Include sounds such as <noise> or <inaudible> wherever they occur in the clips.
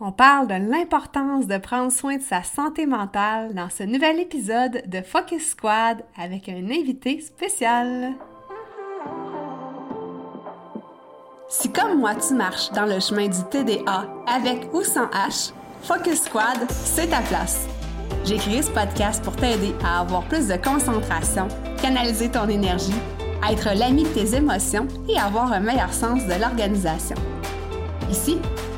on parle de l'importance de prendre soin de sa santé mentale dans ce nouvel épisode de Focus Squad avec un invité spécial. Si comme moi tu marches dans le chemin du TDA avec ou sans H, Focus Squad, c'est ta place. J'ai créé ce podcast pour t'aider à avoir plus de concentration, canaliser ton énergie, être l'ami de tes émotions et avoir un meilleur sens de l'organisation. Ici,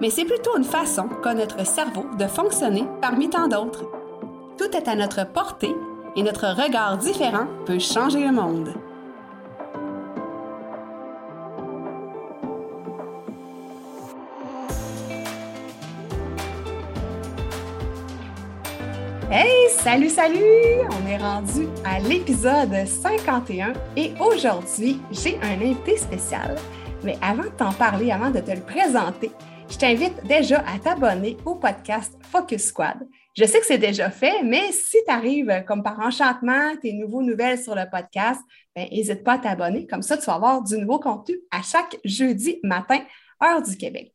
mais c'est plutôt une façon qu'a notre cerveau de fonctionner parmi tant d'autres. Tout est à notre portée et notre regard différent peut changer le monde. Hey, salut, salut! On est rendu à l'épisode 51 et aujourd'hui, j'ai un invité spécial. Mais avant de t'en parler, avant de te le présenter, je t'invite déjà à t'abonner au podcast Focus Squad. Je sais que c'est déjà fait, mais si tu arrives comme par enchantement, tes nouveaux nouvelles sur le podcast, n'hésite ben, pas à t'abonner. Comme ça, tu vas avoir du nouveau contenu à chaque jeudi matin, heure du Québec.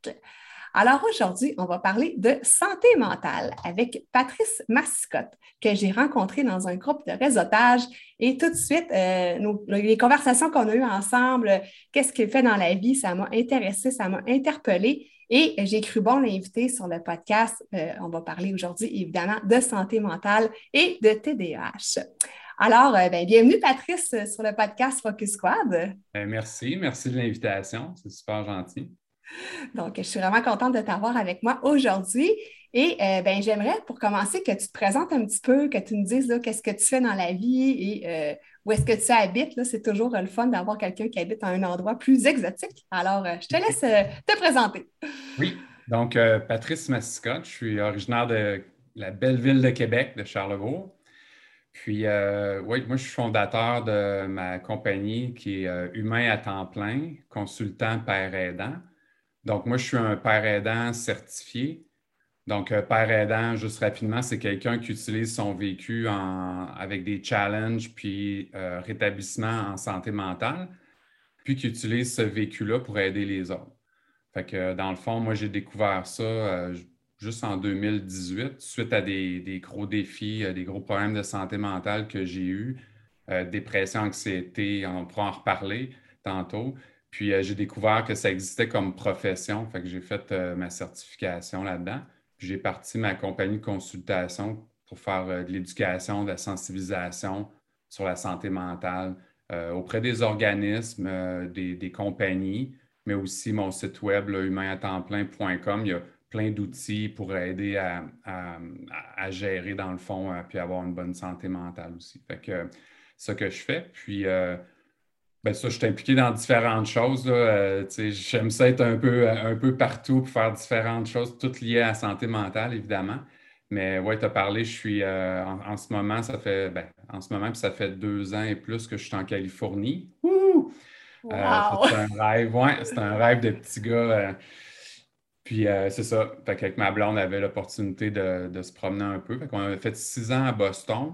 Alors aujourd'hui, on va parler de santé mentale avec Patrice Mascotte, que j'ai rencontré dans un groupe de réseautage. Et tout de suite, euh, les conversations qu'on a eues ensemble, qu'est-ce qu'il fait dans la vie, ça m'a intéressé, ça m'a interpellée. Et j'ai cru bon l'inviter sur le podcast. Euh, on va parler aujourd'hui, évidemment, de santé mentale et de TDAH. Alors, euh, ben, bienvenue, Patrice, sur le podcast Focus Squad. Ben, merci, merci de l'invitation. C'est super gentil. Donc, je suis vraiment contente de t'avoir avec moi aujourd'hui. Et euh, ben, j'aimerais, pour commencer, que tu te présentes un petit peu, que tu nous dises qu'est-ce que tu fais dans la vie et où est-ce que tu habites. C'est toujours le fun d'avoir quelqu'un qui habite à un endroit plus exotique. Alors, je te laisse te présenter. Oui, donc euh, Patrice Massicotte, je suis originaire de la belle ville de Québec, de Charlebourg. Puis, euh, oui, moi, je suis fondateur de ma compagnie qui est euh, Humain à temps plein, consultant père aidant. Donc, moi, je suis un père aidant certifié. Donc, père aidant, juste rapidement, c'est quelqu'un qui utilise son vécu avec des challenges puis rétablissement en santé mentale, puis qui utilise ce vécu-là pour aider les autres. Fait que dans le fond, moi, j'ai découvert ça euh, juste en 2018, suite à des, gros défis, euh, des gros problèmes de santé mentale que j'ai eus, euh, dépression, anxiété, on pourra en reparler tantôt. Puis j'ai découvert que ça existait comme profession, fait que j'ai fait ma certification là-dedans. J'ai parti ma compagnie de consultation pour faire de l'éducation, de la sensibilisation sur la santé mentale auprès des organismes, des compagnies mais aussi mon site web, humainatemplein.com. Il y a plein d'outils pour aider à, gérer, dans le fond, euh, puis avoir une bonne santé mentale aussi. Fait que ça que je fais. Puis, euh, ben ça, je suis impliqué dans différentes choses. Euh, j'aime ça être un peu, un peu partout pour faire différentes choses, toutes liées à la santé mentale, évidemment. Mais ouais, tu as parlé, je suis en, ce moment, ça fait ben, en ce moment, puis ça fait deux ans et plus que je suis en Californie. Euh, c'est un rêve, ouais, c'est un rêve de petit gars. Euh, puis euh, c'est ça. Fait qu'avec ma blonde, on avait l'opportunité de, se promener un peu. Fait qu'on avait fait six ans à Boston.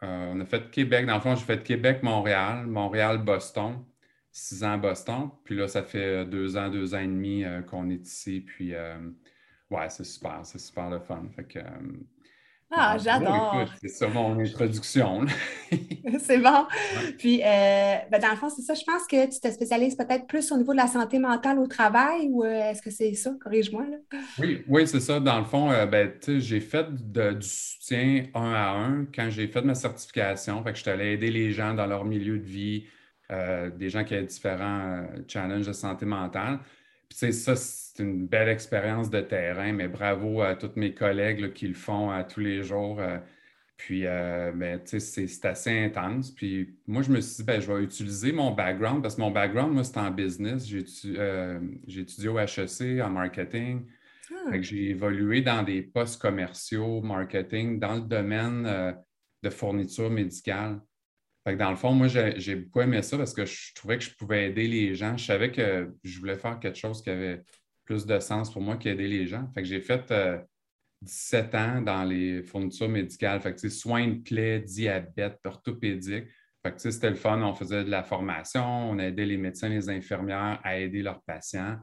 On a fait Québec. Dans le fond, j'ai fait Québec-Montréal, Montréal-Boston, six ans à Boston. Puis là, ça fait deux ans, deux ans et demi qu'on est ici. Puis ouais, c'est super, c'est super le fun. Ah, j'adore. c'est ça mon introduction. <laughs> <laughs> c'est bon. Puis, euh, ben, dans le fond, c'est ça. Je pense que tu te spécialises peut-être plus au niveau de la santé mentale au travail ou euh, est-ce que c'est ça? Corrige-moi. Oui, oui, c'est ça. Dans le fond, euh, ben, j'ai fait du soutien un à un quand j'ai fait ma certification. Fait que je suis allé aider les gens dans leur milieu de vie, des gens qui ont différents challenges de santé mentale. Puis, ça, c'est une belle expérience de terrain, mais bravo à tous mes collègues qui le font à tous les jours. Euh, puis, euh, ben, c'est assez intense. Puis, moi, je me suis dit, ben, je vais utiliser mon background parce que mon background, moi, c'est en business. J'ai euh, étudié au HEC en marketing. Ah. J'ai évolué dans des postes commerciaux, marketing, dans le domaine euh, de fourniture médicale. dans le fond, moi, j'ai beaucoup aimé ça parce que je trouvais que je pouvais aider les gens. Je savais que je voulais faire quelque chose qui avait plus de sens pour moi qu'aider les gens. Fait j'ai fait 17 euh, ans dans les fournitures médicales. Fait soins de plaies, diabète, orthopédique. c'était le fun. On faisait de la formation, on aidait les médecins, les infirmières à aider leurs patients.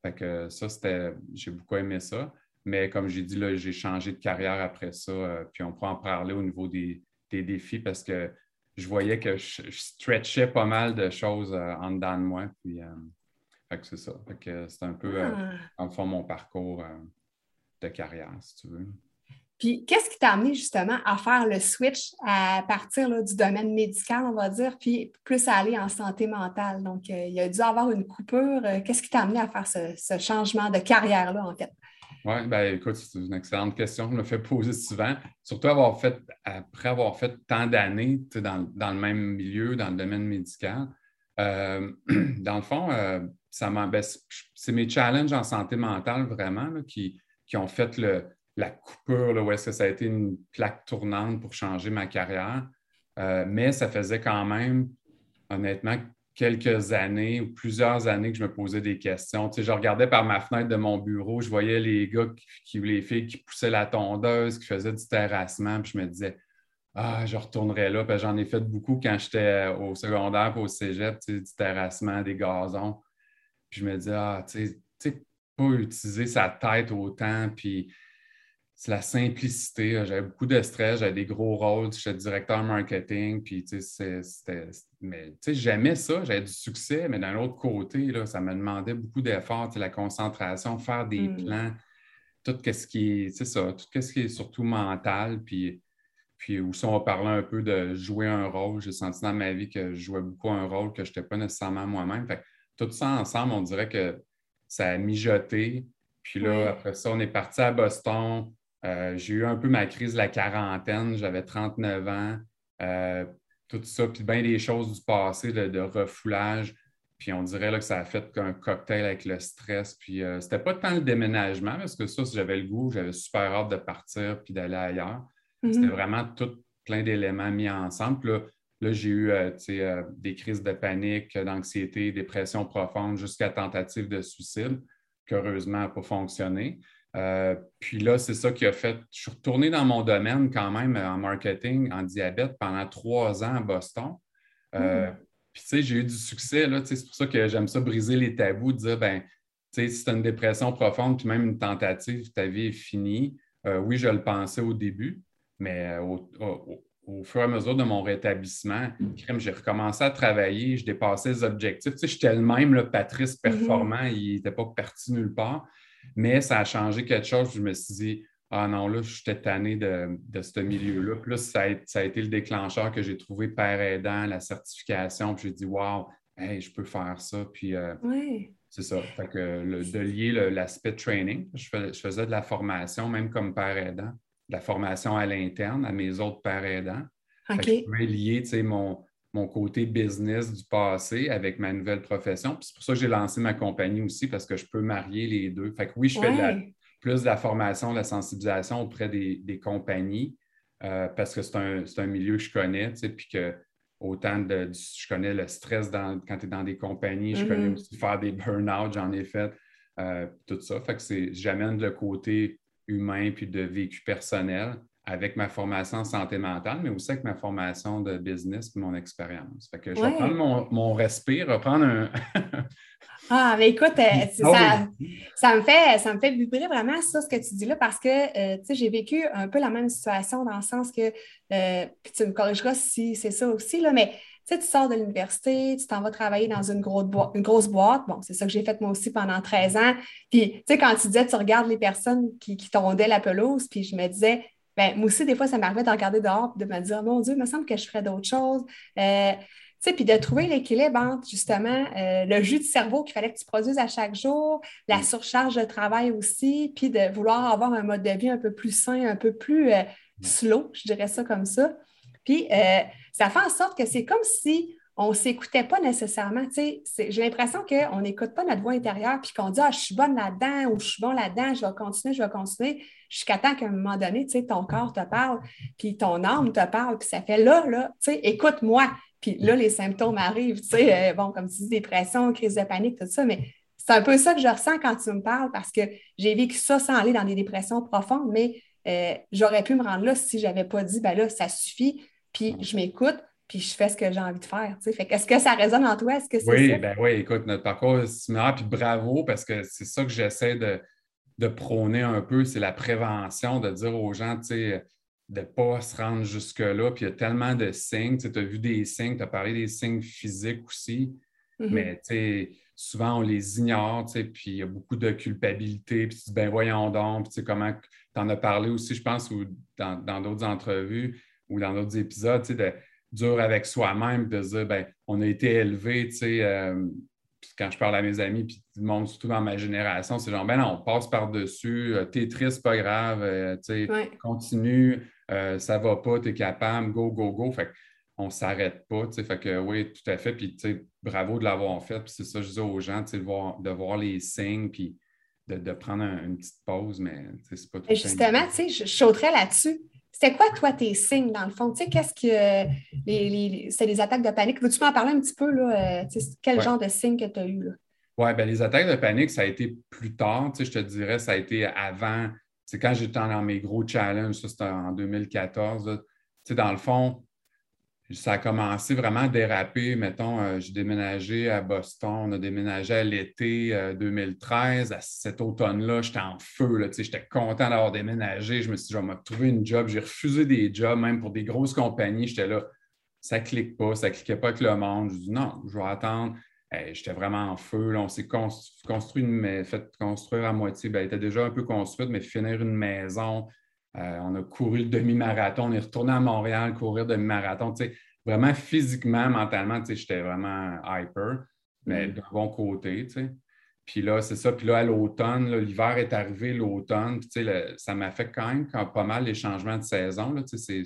Fait que ça, c'était, j'ai beaucoup aimé ça. Mais comme j'ai dit, là, j'ai changé de carrière après ça. Euh, puis on peut en parler au niveau des, défis parce que je voyais que je, stretchais pas mal de choses euh, en dedans de moi. Puis, fait que c'est ça. Fait que c'est un peu, euh, ah. en fond, mon parcours euh, de carrière, si tu veux. Puis, qu'est-ce qui t'a amené justement à faire le switch à partir du domaine médical, on va dire, puis plus à aller en santé mentale? Donc, euh, il y a dû avoir une coupure. Qu'est-ce qui t'a amené à faire ce, changement de carrière-là, en fait? Oui, bien écoute, c'est une excellente question. Je me fais poser souvent. Surtout avoir fait, après avoir fait tant d'années dans, dans, le même milieu, dans le domaine médical. <clears throat> dans le fond, ben, c'est mes challenges en santé mentale vraiment qui, ont fait la coupure là, où est-ce que ça a été une plaque tournante pour changer ma carrière. Euh, mais ça faisait quand même, honnêtement, quelques années ou plusieurs années que je me posais des questions. Tu je regardais par ma fenêtre de mon bureau, je voyais les gars qui, les filles qui poussaient la tondeuse, qui faisaient du terrassement, puis je me disais, ah, je retournerai là. J'en ai fait beaucoup quand j'étais au secondaire au cégep, du terrassement, des gazons. Puis je me dis, ah, tu sais, pas utiliser sa tête autant, puis c'est la simplicité. J'avais beaucoup de stress, j'avais des gros rôles, j'étais directeur marketing, puis tu sais, c'était. Mais tu sais, j'aimais ça, j'avais du succès, mais d'un autre côté, là, ça me demandait beaucoup d'efforts, la concentration, faire des mmh. plans, tout ce qui est, ça, tout ce qui est surtout mental, puis. Puis aussi, on parler un peu de jouer un rôle. J'ai senti dans ma vie que je jouais beaucoup un rôle que je n'étais pas nécessairement moi-même. Fait tout ça ensemble, on dirait que ça a mijoté. Puis là, après ça, on est parti à Boston. Euh, j'ai eu un peu ma crise de la quarantaine. J'avais 39 ans. Euh, tout ça, puis bien des choses du passé, de, refoulage. Puis on dirait là, que ça a fait qu'un cocktail avec le stress. Puis euh, c'était pas tant le déménagement, parce que ça, j'avais le goût, j'avais super hâte de partir puis d'aller ailleurs. Mm-hmm. C'était vraiment tout plein d'éléments mis ensemble. Puis là, Là, j'ai eu euh, euh, des crises de panique, d'anxiété, dépression profonde, jusqu'à tentative de suicide, qui heureusement n'a pas fonctionné. Euh, puis là, c'est ça qui a fait. Je suis retourné dans mon domaine quand même en marketing, en diabète, pendant trois ans à Boston. Mm-hmm. Puis, tu sais, j'ai eu du succès. c'est pour ça que j'aime ça briser les tabous, dire, ben, tu sais, si tu as une dépression profonde, puis même une tentative, ta vie est finie. oui, je le pensais au début, mais au, au fur et à mesure de mon rétablissement, j'ai recommencé à travailler, je dépassais les objectifs. Tu sais, j'étais le même, le Patrice mm-hmm. performant, il n'était pas parti nulle part, mais ça a changé quelque chose. Je me suis dit, ah non, là, j'étais tanné de, de ce milieu-là. Puis là, ça a, été le déclencheur que j'ai trouvé père aidant, la certification. Puis j'ai dit, waouh, je peux faire ça. Puis euh, c'est ça. Fait que de lier l'aspect training, je, je, faisais de la formation, même comme père aidant la formation à l'interne, à mes autres pères aidants. Je pouvais lier mon, mon côté business du passé avec ma nouvelle profession. c'est pour ça que j'ai lancé ma compagnie aussi, parce que je peux marier les deux. Fait que oui, je fais plus de la formation, de la sensibilisation auprès des, compagnies, euh, parce que c'est un, milieu que je connais, puis que autant de, je connais le stress quand tu es dans des compagnies, je connais mm-hmm. aussi faire des burn-out, j'en ai fait, euh, tout ça. Fait que j'amène le côté humain puis de vécu personnel avec ma formation en santé mentale, mais aussi avec ma formation de business et mon expérience. Fait que je vais prendre mon, mon respire, reprendre un. <laughs> ah, mais écoute, euh, ah ça, me fait, ça me fait vibrer vraiment ça, ce que tu dis là, parce que euh, j'ai vécu un peu la même situation dans le sens que, euh, puis tu me corrigeras si c'est ça aussi, là, mais tu sors de l'université, tu t'en vas travailler dans une, grosse boîte, une grosse boîte. Bon, c'est ça que j'ai fait moi aussi pendant 13 ans. Puis, tu sais, quand tu disais, tu regardes les personnes qui, qui tondaient la pelouse, puis je me disais, ben, moi aussi, des fois, ça m'arrivait de regarder dehors et de me dire, mon Dieu, il me semble que je ferais d'autres choses. Euh, puis de trouver l'équilibre entre justement euh, le jus de cerveau qu'il fallait que tu produises à chaque jour, la mm. surcharge de travail aussi, puis de vouloir avoir un mode de vie un peu plus sain, un peu plus euh, mm. slow, je dirais ça comme ça. Puis ça fait en sorte que c'est comme si on ne s'écoutait pas nécessairement. J'ai l'impression qu'on n'écoute pas notre voix intérieure puis qu'on dit Ah, je suis bonne là-dedans ou je suis bon là-dedans, je vais continuer, je vais continuer, jusqu'à temps qu'à un moment donné, ton corps te parle, puis ton âme te parle, puis ça fait là, là, écoute-moi. Puis là, les symptômes arrivent, euh, bon, comme tu dis, dépression, crise de panique, tout ça, mais c'est un peu ça que je ressens quand tu me parles parce que j'ai vécu ça sans aller dans des dépressions profondes, mais euh, j'aurais pu me rendre là si je n'avais pas dit, ben là, ça suffit, puis je m'écoute, puis je fais ce que j'ai envie de faire. Fait est-ce que ça résonne en toi? Est-ce que c'est oui, ça? Ben oui, écoute, notre parcours est similaire, puis bravo, parce que c'est ça que j'essaie de, de prôner un peu, c'est la prévention, de dire aux gens, tu sais, de ne pas se rendre jusque-là. Puis il y a tellement de signes. Tu as vu des signes, tu as parlé des signes physiques aussi, mm-hmm. mais tu sais, souvent on les ignore, tu sais, puis il y a beaucoup de culpabilité. Puis tu dis, ben voyons donc, puis tu sais, comment tu en as parlé aussi, je pense, ou dans d'autres entrevues ou dans d'autres épisodes, tu sais, de dur avec soi-même, de dire, ben on a été élevé, tu sais, euh, quand je parle à mes amis, puis tout le monde, surtout dans ma génération, c'est genre, ben non, on passe par-dessus, euh, t'es triste, pas grave, euh, tu sais, continue, ça va pas, t'es capable, go, go, go. Fait on s'arrête pas, tu sais, fait que oui, tout à fait, puis tu sais, bravo de l'avoir fait, puis c'est ça, je dis aux gens, tu sais, de voir, de voir les signes, puis de, prendre une petite pause, mais c'est pas tout Justement, tu sais, je sauterais là-dessus. C'était quoi, toi, tes signes, dans le fond? Tu sais, qu'est-ce que. Les, des attaques de panique? Veux-tu m'en parler un petit peu, là? Euh, quel genre de signes que tu as eu, là? Oui, bien, les attaques de panique, ça a été plus tard. Tu sais, je te dirais, ça a été avant. C'est quand j'étais dans mes gros challenges, ça, c'était en 2014. Tu sais, dans le fond, ça a commencé vraiment à déraper. Mettons, euh, j'ai déménagé à Boston, on a déménagé à l'été 2013. Euh, à cet automne-là, j'étais en feu. J'étais content d'avoir déménagé. Je me suis dit, je vais trouver une job. J'ai refusé des jobs, même pour des grosses compagnies. J'étais là, ça ne clique pas, ça ne cliquait pas avec le monde. Je dis, non, je vais attendre. j'étais vraiment en feu. On s'est construit une, fait construire à moitié. Ben, elle était déjà un peu construite, mais finir une maison. Euh, on a couru le demi-marathon, on est retourné à Montréal courir demi-marathon. Vraiment physiquement, mentalement, j'étais vraiment hyper, mais mm. d'un bon côté. Puis là, c'est ça. Puis là, à l'automne, l'hiver est arrivé, l'automne. ça m'affecte quand même pas mal les changements de saison. C'est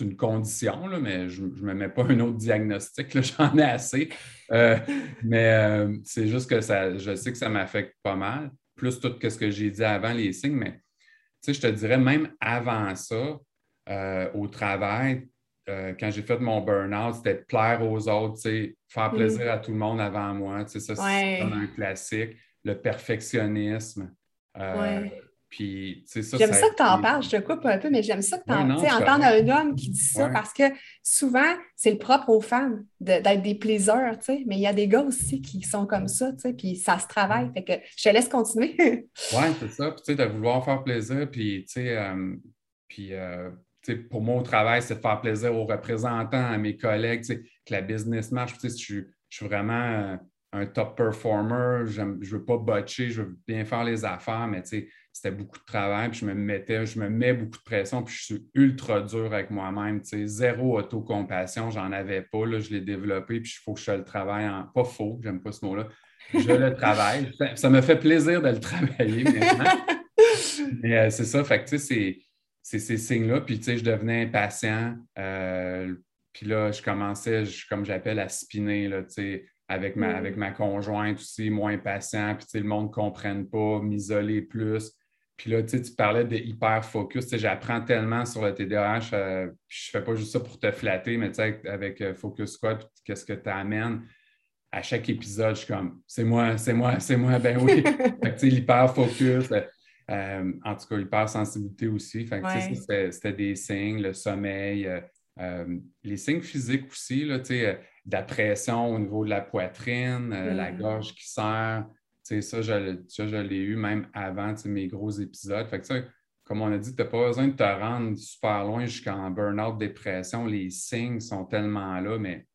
une condition, là, mais je ne me mets pas un autre diagnostic. <laughs> J'en ai assez. Euh, mais euh, c'est juste que ça, je sais que ça m'affecte pas mal. Plus tout ce que j'ai dit avant, les signes, mais je te dirais, même avant ça, euh, au travail, euh, quand j'ai fait mon burn-out, c'était plaire aux autres, faire mm. plaisir à tout le monde avant moi. Ça, c'est un classique. Le perfectionnisme. Euh, puis, ça, j'aime ça, que tu en parles, je te coupe un peu, mais j'aime ça que tu en entendre un homme qui dit ça parce que souvent, c'est le propre aux femmes d'être des plaiseurs, mais il y a des gars aussi qui sont comme ça, puis ça se travaille. Fait que je te laisse continuer. oui, c'est ça. Puis, tu sais, de vouloir faire plaisir, puis, tu sais, euh, puis, euh, pour moi, au travail, c'est de faire plaisir aux représentants, à mes collègues, que la business marche. Je, je suis vraiment un top performer, je ne veux pas botcher, je veux bien faire les affaires, mais c'était beaucoup de travail, puis je me mettais, je me mets beaucoup de pression, puis je suis ultra dur avec moi-même. Zéro autocompassion, j'en avais pas, là, je l'ai développé, puis il faut que je le travaille en. Pas faux, j'aime pas ce mot-là. Je le travaille. <laughs> Ça, me fait plaisir de le travailler maintenant. <laughs> mais euh, c'est ça, fait que c'est c'est ces signes-là. Puis, tu sais, je devenais impatient. Euh, puis là, je commençais, comme j'appelle, à spinner, là, tu sais, avec ma, mm. avec ma conjointe aussi, moins patient. Puis, tu sais, le monde ne comprenne pas, m'isoler plus. Puis là, tu parlais de hyper focus. J'apprends tellement sur le TDAH. Euh, je fais pas juste ça pour te flatter, mais tu sais, avec, euh, Focus Squad, qu'est-ce que tu amènes? À chaque épisode, je suis comme, c'est moi, c'est moi, c'est moi, ben oui. <laughs> sais, l'hyper focus. Euh, en tout cas, hypersensibilité aussi. c'était des signes, le sommeil, euh, euh, les signes physiques aussi, là, de la pression au niveau de la poitrine, la mm. gorge qui serre. Ça, je, je l'ai eu même avant mes gros épisodes. Fait que, comme on a dit, tu n'as pas besoin de te rendre super loin jusqu'en burn-out, dépression. Les signes sont tellement là, mais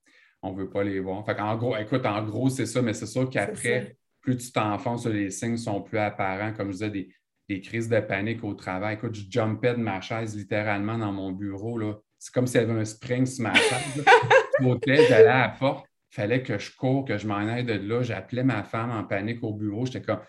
on ne veut pas les voir. Fait en gros, écoute, en gros, c'est ça, mais c'est sûr qu'après, plus tu t'enfonces, les signes sont plus apparents. Comme je disais, des, des crises de panique au travail. Écoute, je jumpais de ma chaise littéralement dans mon bureau. Là. C'est comme s'il y avait un spring sur ma chaise. <laughs> j'allais à la porte. Fallait que je cours, que je m'en aille de là. J'appelais ma femme en panique au bureau. J'étais comme.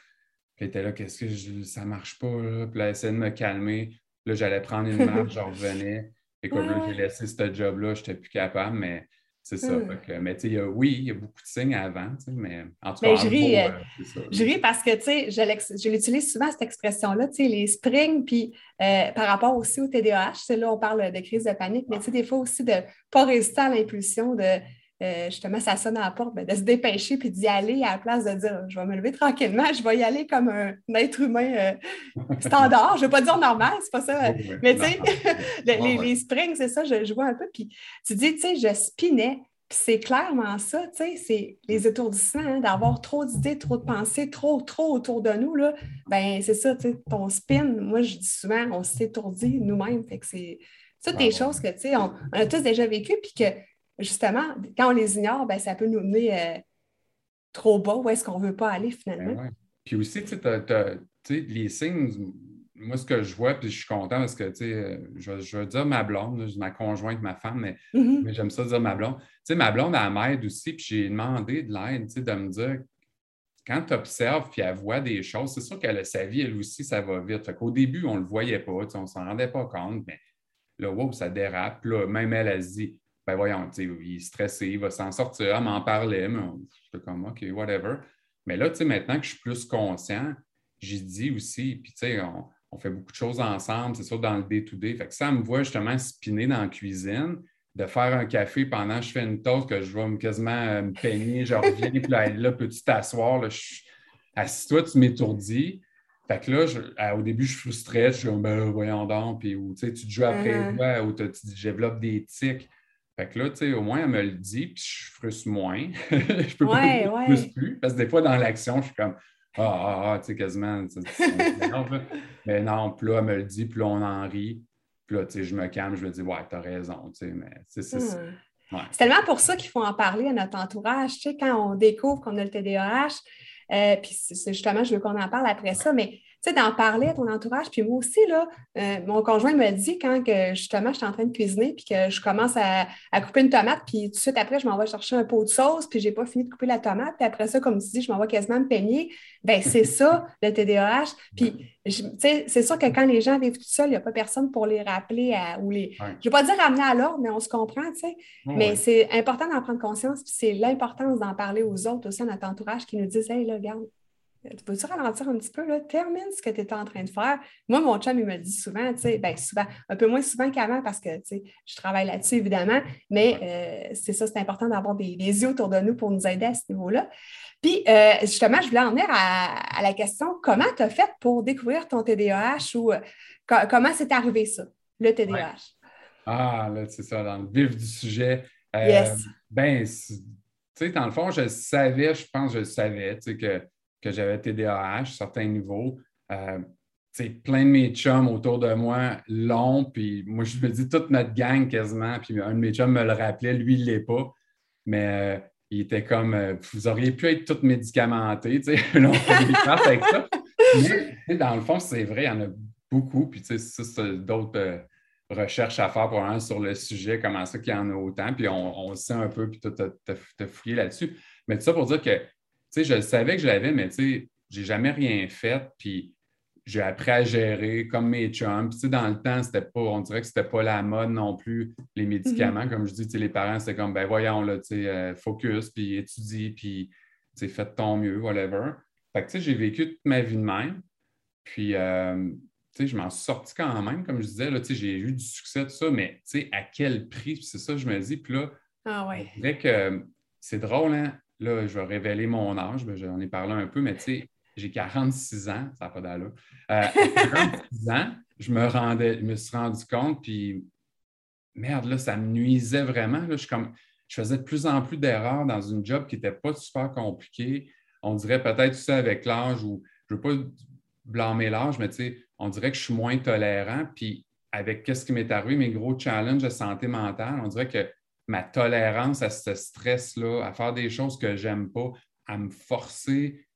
elle était là, qu'est-ce que je... ça marche pas? Là? Puis elle essayait de me calmer. Là, j'allais prendre une marche, je revenais. Écoute, j'ai laissé ce job-là, je n'étais plus capable, mais c'est ça. Hmm. mais tu sais, oui, il y a beaucoup de signes avant, mais en tout Ben, cas, je en ris, euh, euh. Je ris parce que, tu sais, je je l'utilise souvent, cette expression-là, tu sais, les springs, puis euh, par rapport aussi au TDAH, c'est là, on parle de crise de panique, mais tu sais, des fois aussi de ne pas résister à l'impulsion de, euh, justement, ça sonne à la porte, ben, de se dépêcher puis d'y aller à la place de dire, je vais me lever tranquillement, je vais y aller comme un être humain euh, <laughs> standard. Je ne veux pas dire normal, c'est pas ça. Oui. Mais tu sais, <laughs> les, Ouais, les- ouais. les springs, c'est ça, je, je vois un peu. Puis tu dis, tu sais, je spinais. Puis c'est clairement ça, tu sais, c'est les étourdissements, hein, d'avoir trop d'idées, trop de pensées, trop, trop autour de nous, là. Ben, c'est ça, tu sais, ton spin, moi, je dis souvent, on s'étourdit nous-mêmes. Fait que c'est toutes Ah des ouais. choses que, tu sais, on, on a tous déjà vécu, puis que, justement, quand on les ignore, ben, ça peut nous mener euh, trop bas où est-ce qu'on ne veut pas aller, finalement. Ben ouais. Puis aussi, tu sais, les signes, moi, ce que je vois, puis je suis content parce que, tu sais, euh, je, je veux dire ma blonde, ma conjointe, ma femme, mais, Mhm. mais j'aime ça dire ma blonde. Tu sais, ma blonde, elle m'aide aussi, puis j'ai demandé de l'aide, tu sais, de me dire, quand tu observes, puis elle voit des choses, c'est sûr qu'elle a sa vie, elle aussi, ça va vite. Fait qu'au début, on ne le voyait pas, tu sais, on ne s'en rendait pas compte, mais là, wow, ça dérape. Puis là, même elle, elle se dit, ben voyons, tu sais, il est stressé, il va s'en sortir, elle m'en parlait, mais j'étais comme, OK, whatever. Mais là, tu sais, maintenant que je suis plus conscient, j'ai dit aussi, puis tu sais, on, on fait beaucoup de choses ensemble, c'est sûr, dans le day-to-day. Fait que ça me voit justement spinner dans la cuisine, de faire un café pendant que je fais une toast, que je vais me- quasiment euh, me peigner, je reviens, puis là, là, peux-tu t'asseoir? Là, je- Assis-toi, tu m'étourdis. Fait que là, je- à- au début, je frustrais, je suis comme, ben, voyons donc, puis ou, tu sais, tu te joues après Mhm. toi, ou tu tu développes des tics. Fait que là, tu sais, au moins, elle me le dit, puis je frustre moins. <laughs> je peux Ouais, pas ouais. plus plus, parce que des fois, dans l'action, je suis comme, ah, ah, ah, tu sais, quasiment, mais non, puis là, elle me le dit, puis là, on en rit. Puis là, tu sais, je me calme, je me dis, ouais, t'as raison, tu sais, mais c'est. Hmm. Ouais. C'est tellement pour ça qu'il faut en parler à notre entourage. Tu sais, quand on découvre qu'on a le TDAH, euh, puis c'est justement, je veux qu'on en parle après ça, mais sais, d'en parler à ton entourage. Puis moi aussi, là, euh, mon conjoint me dit quand que, justement je suis en train de cuisiner, puis que je commence à, à couper une tomate, puis tout de suite après, je m'en vais chercher un pot de sauce, puis je n'ai pas fini de couper la tomate, puis après ça, comme tu dis, je m'en vais quasiment me peigner. Ben c'est ça, le TDAH. Puis, je- tu sais, c'est sûr que quand les gens vivent tout seuls, il n'y a pas personne pour les rappeler à, ou les. Ouais. Je ne vais pas dire ramener à l'ordre, mais on se comprend, tu sais. Ouais, Mais ouais. c'est important d'en prendre conscience, puis c'est l'importance d'en parler aux autres, aussi à notre entourage, qui nous disent Hey, là, regarde, tu peux-tu ralentir un petit peu, là, termine ce que tu es en train de faire. Moi, mon chum, il me le dit souvent, tu sais, bien souvent, un peu moins souvent qu'avant parce que, tu sais, je travaille là-dessus, évidemment, mais euh, c'est ça, c'est important d'avoir des, des yeux autour de nous pour nous aider à ce niveau-là. Puis, euh, justement, je voulais en venir à, à la question comment tu as fait pour découvrir ton TDAH ou euh, co- comment c'est arrivé ça, le TDAH? Ah, là, c'est ça, dans le vif du sujet. Euh, Yes. Ben, tu sais, dans le fond, je savais, je pense que je savais, tu sais, que, que j'avais TDAH certains niveaux. Euh, plein de mes chums autour de moi l'ont, puis moi, je me dis toute notre gang quasiment, puis un de mes chums me le rappelait, lui, il ne l'est pas, mais euh, il était comme, euh, vous auriez pu être toutes médicamentées, tu sais, <laughs> avec ça. Mais, dans le fond, c'est vrai, il y en a beaucoup, puis tu sais, c'est d'autres... euh, recherches à faire probablement sur le sujet, comment ça qu'il y en a autant, puis on, on sait un peu, puis tu as fouillé là-dessus. Mais tout ça pour dire que, sais, je savais que je l'avais, mais tu sais, j'ai jamais rien fait, puis j'ai appris à gérer comme mes chums. Puis, tu sais, dans le temps, c'était pas, on dirait que c'était pas la mode non plus, les médicaments. Comme je dis, tu sais, les parents, c'était comme, ben voyons, là, tu sais, euh, focus, puis étudie, puis, tu sais, fais de ton mieux, whatever. Fait que, tu sais, j'ai vécu toute ma vie de même. Puis, euh, tu sais, je m'en suis sorti quand même, comme je disais, là, tu sais, j'ai eu du succès, tout ça, mais, tu sais, à quel prix? Puis c'est ça, je me dis. Puis là, Ah que c'est drôle, hein? Là, je vais révéler mon âge, ben, j'en ai parlé un peu, mais tu sais, j'ai 46 ans, ça n'a pas d'allure. Euh, à 46 ans, je me rendais, je me suis rendu compte, puis merde, là, ça me nuisait vraiment. Là, je, comme, je faisais de plus en plus d'erreurs dans une job qui n'était pas super compliquée. On dirait peut-être ça avec l'âge, ou je ne veux pas blâmer l'âge, mais tu sais, on dirait que je suis moins tolérant. Puis avec qu'est-ce qui m'est arrivé, mes gros challenges de santé mentale, on dirait que ma tolérance à ce stress-là, à faire des choses que j'aime pas, à me forcer,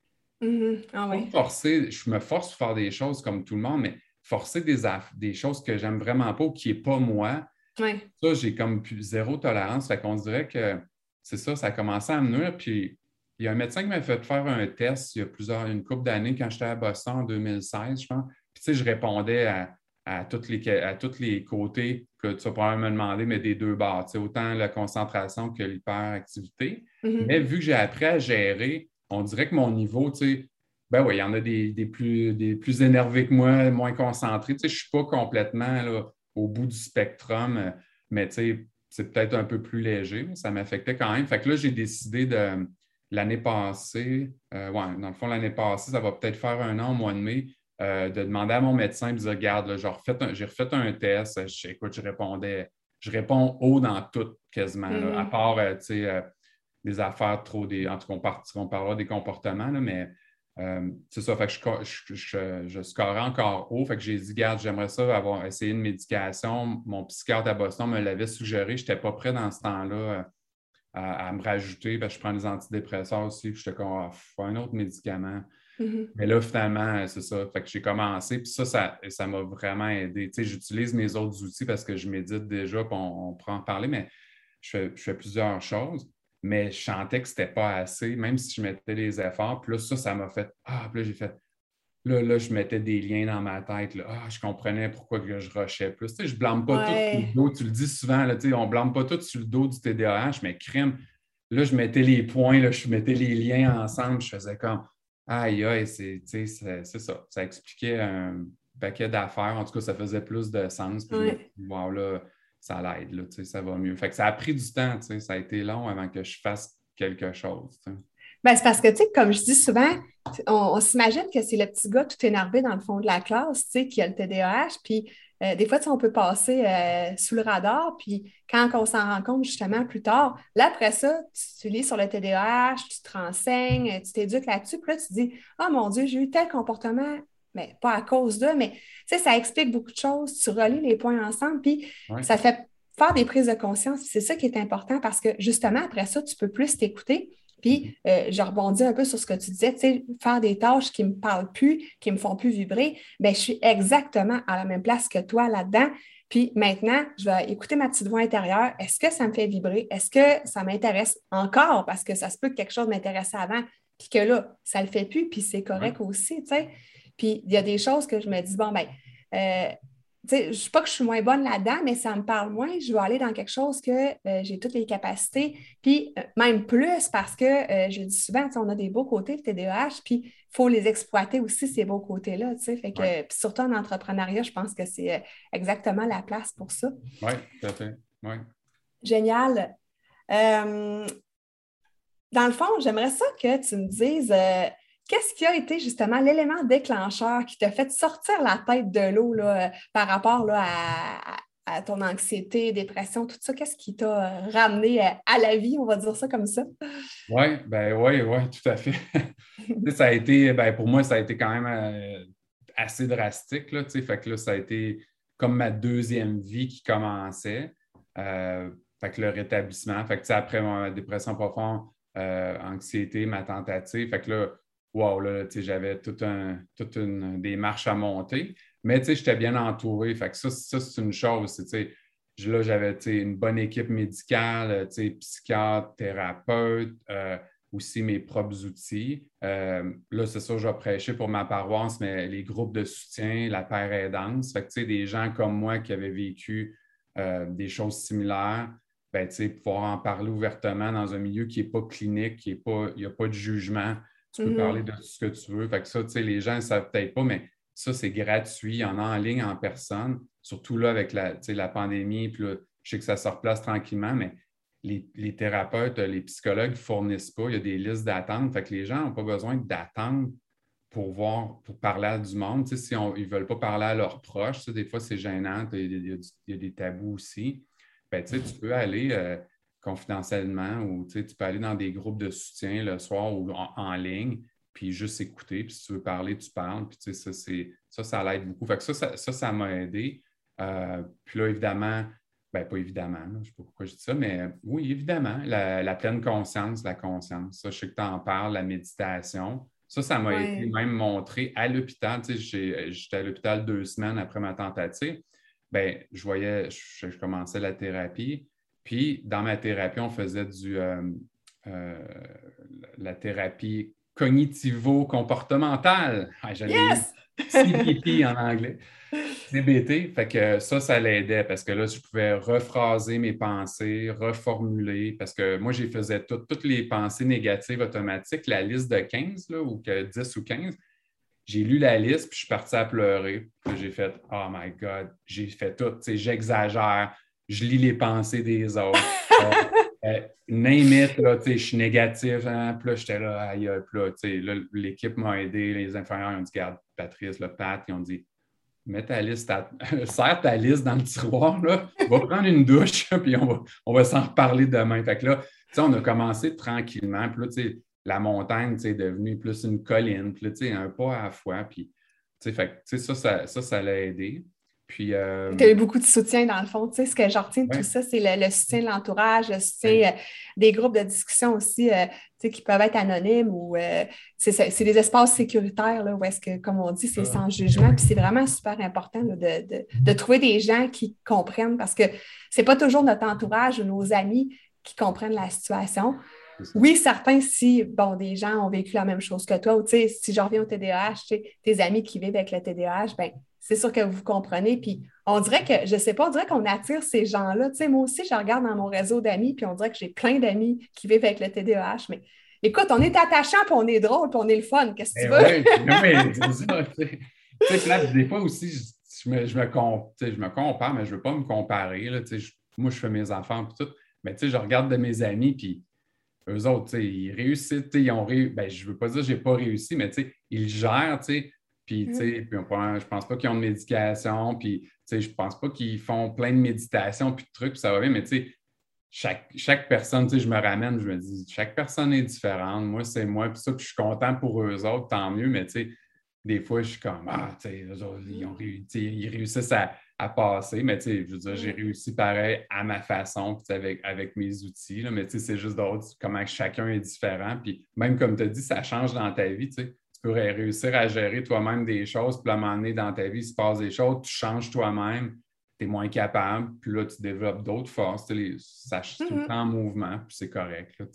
Mhm. Ah forcer, je me force pour faire des choses comme tout le monde, mais forcer des, des choses que j'aime vraiment pas ou qui n'est pas moi, ça, j'ai comme zéro tolérance. Fait qu'on dirait que c'est ça, ça a commencé à me nuire. Puis il y a un médecin qui m'a fait faire un test il y a plusieurs, une couple d'années quand j'étais à Boston en 2016, je pense. Puis tu sais, je répondais à, à, toutes les, à tous les côtés que tu vas probablement me demander, mais des deux bords, autant la concentration que l'hyperactivité. Mm-hmm. Mais vu que j'ai appris à gérer, on dirait que mon niveau, tu sais, ben oui, il y en a des, plus, des plus énervés que moi, moins concentrés. Tu sais, je ne suis pas complètement au bout du spectrum, mais tu sais, c'est peut-être un peu plus léger, mais ça m'affectait quand même. Fait que là, j'ai décidé de l'année passée, euh, ouais, dans le fond, l'année passée, ça va peut-être faire un an au mois de mai, euh, de demander à mon médecin de dire Regarde, j'ai refait, un test, je, écoute, je répondais, je réponds haut dans tout quasiment, à mm-hmm. part euh, des affaires trop des. En tout cas, on, parlera des comportements, mais c'est ça, fait que je, je, je, scorais encore haut. Fait que j'ai dit, garde, j'aimerais ça avoir essayé une médication. Mon psychiatre à Boston me l'avait suggéré. Je n'étais pas prêt dans ce temps-là à, me rajouter. je prends des antidépresseurs aussi. Puis j'étais comme, ah, un autre médicament. Mm-hmm. Mais là, finalement, c'est ça. Fait que j'ai commencé. Puis ça, ça, m'a vraiment aidé. Tu sais, j'utilise mes autres outils parce que je médite déjà, puis on, pourra en parler, mais je fais, plusieurs choses. Mais je sentais que c'était pas assez, même si je mettais les efforts. Puis là, ça, ça m'a fait. Ah, puis là, j'ai fait. Là, là, je mettais des liens dans ma tête. Là. Ah, je comprenais pourquoi que je rushais plus. Tu sais, je ne blâme pas tout sur le dos. Tu le dis souvent, là, tu sais, on ne blâme pas tout sur le dos du TDAH, mais crime. Là, je mettais les points, là, je mettais les liens ensemble. Je faisais comme Aïe, aïe, c'est ça. Ça expliquait un paquet d'affaires. En tout cas, ça faisait plus de sens. Puis, wow, là, ça l'aide, ça va mieux. Fait que ça a pris du temps, ça a été long avant que je fasse quelque chose. Ben, c'est parce que, tu sais, comme je dis souvent, on, s'imagine que c'est le petit gars tout énervé dans le fond de la classe, tu sais, qui a le TDAH, puis euh, des fois, on peut passer euh, sous le radar, puis quand on s'en rend compte justement plus tard, là, après ça, tu, lis sur le TDAH, tu te renseignes, tu t'éduques là-dessus, puis là, tu te dis Ah mon Dieu, j'ai eu tel comportement, mais pas à cause d'eux, mais ça explique beaucoup de choses. Tu relis les points ensemble, puis ça fait faire des prises de conscience. C'est ça qui est important parce que justement, après ça, tu peux plus t'écouter puis, euh, je rebondis un peu sur ce que tu disais, tu sais, faire des tâches qui ne me parlent plus, qui ne me font plus vibrer, bien, je suis exactement à la même place que toi là-dedans. Puis maintenant, je vais écouter ma petite voix intérieure. Est-ce que ça me fait vibrer? Est-ce que ça m'intéresse encore? Parce que ça se peut que quelque chose m'intéressait avant, puis que là, ça ne le fait plus, puis c'est correct aussi, tu sais? Puis il y a des choses que je me dis, bon, ben, euh, je ne pas que je suis moins bonne là-dedans, mais ça me parle moins. Je vais aller dans quelque chose que euh, j'ai toutes les capacités, puis euh, même plus parce que euh, je dis souvent, on a des beaux côtés de TDAH, puis il faut les exploiter aussi, ces beaux côtés-là. Fait que, surtout en entrepreneuriat, je pense que c'est exactement la place pour ça. Oui, tout à fait. Génial. dans le fond, j'aimerais ça que tu me dises Qu'est-ce qui a été justement l'élément déclencheur qui t'a fait sortir la tête de l'eau euh, par rapport à, ton anxiété, dépression, tout ça? Qu'est-ce qui t'a ramené euh, à, la vie, on va dire ça comme ça? Oui, ben oui, oui, tout à fait. <laughs> ça a été, ben, pour moi, ça a été quand même euh, assez drastique. Là, fait que là, ça a été comme ma deuxième vie qui commençait. fait que le rétablissement. Fait que après ma dépression profonde, anxiété, ma tentative. Fait que là, wow, là, j'avais toute, un, toute une démarche à monter. Mais j'étais bien entouré. Fait que ça, c'est une chose. Là, j'avais une bonne équipe médicale, psychiatre, thérapeute, euh, aussi mes propres outils. Euh, là, c'est ça, je vais prêcher pour ma paroisse, mais les groupes de soutien, la paire aidance. Fait que, des gens comme moi qui avaient vécu euh, des choses similaires, ben, pouvoir en parler ouvertement dans un milieu qui n'est pas clinique, qui pas, il n'y a pas de jugement. Tu peux parler mm-hmm. de ce que tu veux. Fait que ça, tu sais, les gens ne savent peut-être pas, mais ça, c'est gratuit. Il y en a en ligne, en personne. Surtout là, avec la, la pandémie, puis là, je sais que ça se replace tranquillement, mais les, thérapeutes, les psychologues ne fournissent pas. Il y a des listes d'attente. Fait que les gens n'ont pas besoin d'attendre pour voir, pour parler à du monde. si ils ne veulent pas parler à leurs proches, des fois, c'est gênant. Il y, a, des tabous aussi. Ben, tu peux aller. Euh, confidentiellement ou tu peux aller dans des groupes de soutien le soir ou en, ligne, puis juste écouter. Puis si tu veux parler, tu parles. Puis ça, ça, ça l'aide beaucoup. Fait que ça, ça, m'a aidé. Euh, puis là, évidemment, ben pas évidemment, je ne sais pas pourquoi je dis ça, mais oui, évidemment, la, pleine conscience, la conscience. Ça, je sais que tu en parles, la méditation. Ça, ça m'a été même montré à l'hôpital. Tu sais, j'étais à l'hôpital deux semaines après ma tentative. Ben, je voyais, je commençais la thérapie. Puis, dans ma thérapie, on faisait du, euh, euh, la thérapie cognitivo-comportementale. Ah, yes! CPT <laughs> en anglais. DBT, fait que ça, ça l'aidait parce que là, je pouvais rephraser mes pensées, reformuler, parce que moi, j'ai faisais toutes les pensées négatives automatiques, la liste de 15, là, ou que 10 ou 15. J'ai lu la liste, puis je suis parti à pleurer. J'ai fait Oh my God, j'ai fait tout, j'exagère, je lis les pensées des autres. euh, <laughs> euh name it, là, je suis négatif. Hein, puis là, j'étais là, aïe, puis là, l'équipe m'a aidé, les inférieurs ont dit, garde Patrice, le Pat, ils ont dit, mets ta liste, <laughs> serre ta liste dans le tiroir, là, va prendre une douche, <laughs> puis on va, on va s'en reparler demain. Fait que là, on a commencé tranquillement, puis là, la montagne est devenue plus une colline, puis là, un pas à la fois, puis fait, ça, ça, ça, ça l'a aidé. Puis. Euh... Tu as eu beaucoup de soutien dans le fond. Tu sais, ce que je retiens de tout ça, c'est le, soutien de l'entourage, le soutien euh, des groupes de discussion aussi, euh, tu sais, qui peuvent être anonymes ou euh, c'est des espaces sécuritaires, là, où est-ce que, comme on dit, c'est ah. sans jugement. Puis c'est vraiment super important de, de, de, trouver des gens qui comprennent parce que c'est pas toujours notre entourage ou nos amis qui comprennent la situation. Oui, certains, si bon, des gens ont vécu la même chose que toi, ou tu sais, si je reviens au TDAH, tes amis qui vivent avec le TDAH, ben c'est sûr que vous comprenez. Puis on dirait que, je ne sais pas, on dirait qu'on attire ces gens-là. Tu sais, moi aussi, je regarde dans mon réseau d'amis, puis on dirait que j'ai plein d'amis qui vivent avec le TDAH, mais écoute, on est attachant, puis on est drôle, puis on est le fun. Qu'est-ce que tu eh veux? Oui, c'est ça. des fois aussi, je, me, je, me je me compare, mais je ne veux pas me comparer. Là, moi, je fais mes enfants et tout. Mais je regarde de mes amis, puis eux autres, ils réussissent, ils ont réussi. Ben, je ne veux pas dire que je n'ai pas réussi, mais ils gèrent, tu sais puis, tu sais, puis je pense pas qu'ils ont de médication, puis, tu sais, je pense pas qu'ils font plein de méditation, puis de trucs, puis ça va bien, mais tu sais, chaque, chaque personne, tu sais, je me ramène, je me dis, chaque personne est différente. Moi, c'est moi, puis ça, puis je suis content pour eux autres, tant mieux, mais tu sais, des fois, je suis comme, ah, tu sais, ils, ont ils réussissent à, passer, mais tu sais, je veux dire, j'ai réussi pareil à ma façon, puis avec, avec mes outils, là, mais tu sais, c'est juste d'autres, comment chacun est différent, puis même comme tu as dit, ça change dans ta vie, tu sais tu pourrais réussir à gérer toi-même des choses, puis à un moment donné, dans ta vie, il se passe des choses, tu changes toi-même, tu es moins capable, puis là, tu développes d'autres forces. Les, ça tout le mm-hmm. temps en mouvement, puis c'est correct. Oui,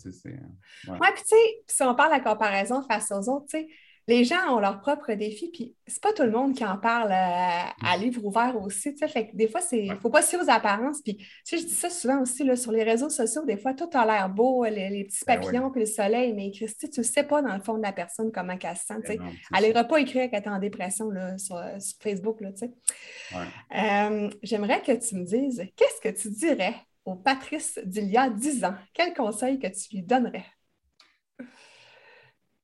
puis tu sais, si on parle de la comparaison face aux autres, tu sais, les gens ont leurs propres défis, puis c'est pas tout le monde qui en parle euh, à, livre ouvert aussi. Fait que des fois, il ne faut pas se fier aux apparences. Puis, tu sais, je dis ça souvent aussi là, sur les réseaux sociaux, des fois, tout a l'air beau, les, petits ben papillons, puis le soleil, mais Christy, tu ne sais pas dans le fond de la personne comment elle se sent. Ben elle n'ira pas écrire qu'elle est en dépression là, sur, Facebook. Là, euh, J'aimerais que tu me dises, qu'est-ce que tu dirais au Patrice d'il y a 10 ans? Quel conseil que tu lui donnerais?